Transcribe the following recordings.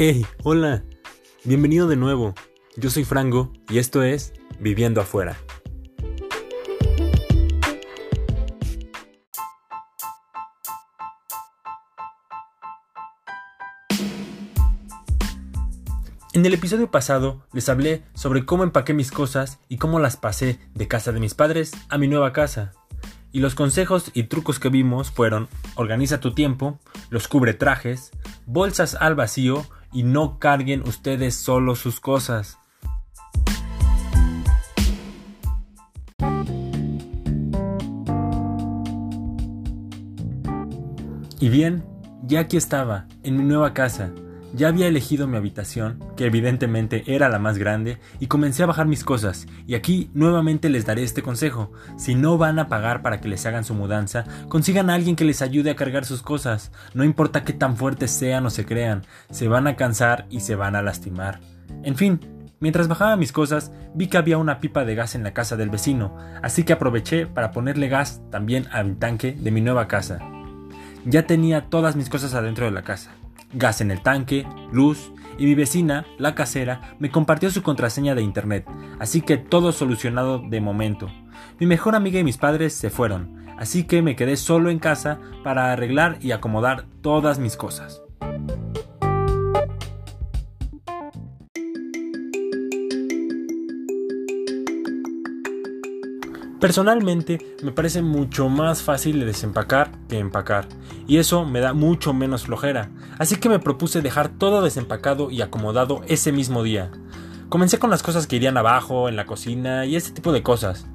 Hey, hola. Bienvenido de nuevo. Yo soy Frango y esto es Viviendo afuera. En el episodio pasado les hablé sobre cómo empaqué mis cosas y cómo las pasé de casa de mis padres a mi nueva casa. Y los consejos y trucos que vimos fueron organiza tu tiempo, los cubre trajes, bolsas al vacío y no carguen ustedes solo sus cosas. Y bien, ya aquí estaba, en mi nueva casa. Ya había elegido mi habitación, que evidentemente era la más grande, y comencé a bajar mis cosas. Y aquí nuevamente les daré este consejo. Si no van a pagar para que les hagan su mudanza, consigan a alguien que les ayude a cargar sus cosas. No importa qué tan fuertes sean o se crean, se van a cansar y se van a lastimar. En fin, Mientras bajaba mis cosas, vi que había una pipa de gas en la casa del vecino, así que aproveché para ponerle gas también al tanque de mi nueva casa. Ya tenía todas mis cosas adentro de la casa. Gas en el tanque, luz, y mi vecina, la casera, me compartió su contraseña de internet, así que todo solucionado de momento. Mi mejor amiga y mis padres se fueron, así que me quedé solo en casa para arreglar y acomodar todas mis cosas. Personalmente me parece mucho más fácil de desempacar que empacar, y eso me da mucho menos flojera, así que me propuse dejar todo desempacado y acomodado ese mismo día. Comencé con las cosas que irían abajo, en la cocina y ese tipo de cosas.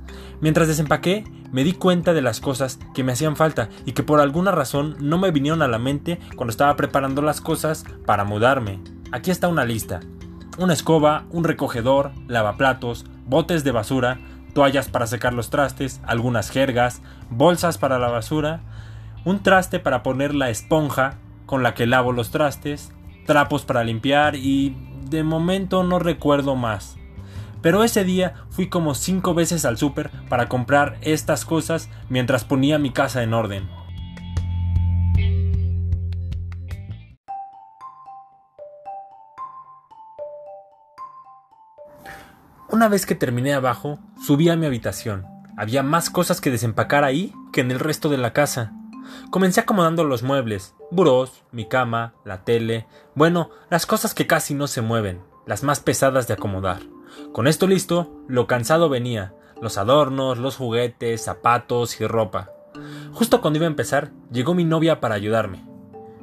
Mientras desempaqué, me di cuenta de las cosas que me hacían falta y que por alguna razón no me vinieron a la mente cuando estaba preparando las cosas para mudarme. Aquí está una lista. Una escoba, un recogedor, lavaplatos, botes de basura, toallas para secar los trastes, algunas jergas, bolsas para la basura, un traste para poner la esponja con la que lavo los trastes, trapos para limpiar y de momento no recuerdo más. Pero ese día fui como cinco veces al súper para comprar estas cosas mientras ponía mi casa en orden. Una vez que terminé abajo, subí a mi habitación. Había más cosas que desempacar ahí que en el resto de la casa. Comencé acomodando los muebles, burós, mi cama, la tele, bueno, las cosas que casi no se mueven, las más pesadas de acomodar. Con esto listo, lo cansado venía, los adornos, los juguetes, zapatos y ropa. Justo cuando iba a empezar, llegó mi novia para ayudarme.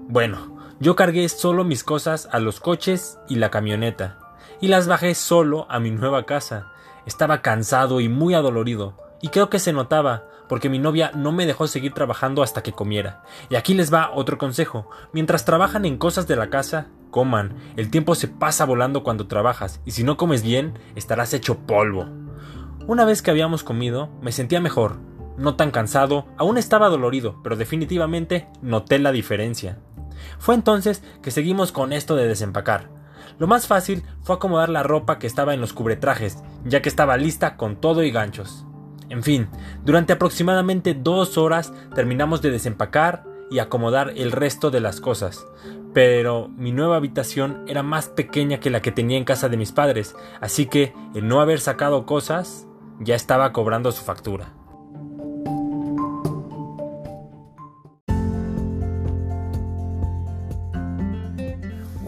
Bueno, yo cargué solo mis cosas a los coches y la camioneta y las bajé solo a mi nueva casa. Estaba cansado y muy adolorido, y creo que se notaba, porque mi novia no me dejó seguir trabajando hasta que comiera. Y aquí les va otro consejo. Mientras trabajan en cosas de la casa, coman. El tiempo se pasa volando cuando trabajas, y si no comes bien, estarás hecho polvo. Una vez que habíamos comido, me sentía mejor. No tan cansado, aún estaba dolorido, pero definitivamente noté la diferencia. Fue entonces que seguimos con esto de desempacar. Lo más fácil fue acomodar la ropa que estaba en los cubretrajes, ya que estaba lista con todo y ganchos. En fin, durante aproximadamente dos horas terminamos de desempacar y acomodar el resto de las cosas. Pero mi nueva habitación era más pequeña que la que tenía en casa de mis padres, así que el no haber sacado cosas ya estaba cobrando su factura.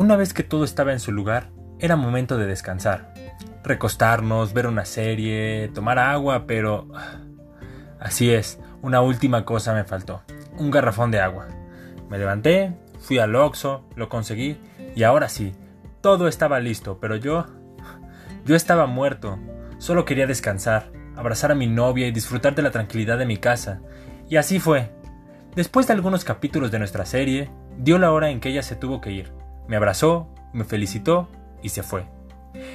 Una vez que todo estaba en su lugar, era momento de descansar. Recostarnos, ver una serie, tomar agua, pero... Así es, una última cosa me faltó. Un garrafón de agua. Me levanté, fui al Oxxo, lo conseguí y ahora sí, todo estaba listo, pero yo... Yo estaba muerto. Solo quería descansar, abrazar a mi novia y disfrutar de la tranquilidad de mi casa. Y así fue. Después de algunos capítulos de nuestra serie, dio la hora en que ella se tuvo que ir. Me abrazó, me felicitó y se fue.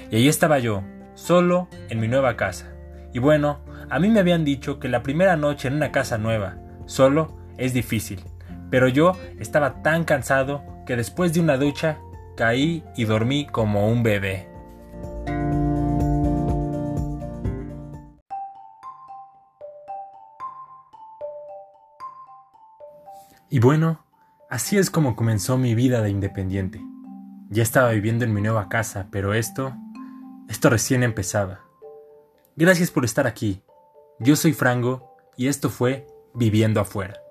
Y ahí estaba yo, solo en mi nueva casa. Y bueno, a mí me habían dicho que la primera noche en una casa nueva, solo, es difícil. Pero yo estaba tan cansado que después de una ducha caí y dormí como un bebé. Y bueno, Así es como comenzó mi vida de independiente. Ya estaba viviendo en mi nueva casa, pero esto, esto recién empezaba. Gracias por estar aquí. Yo soy Frango y esto fue Viviendo afuera.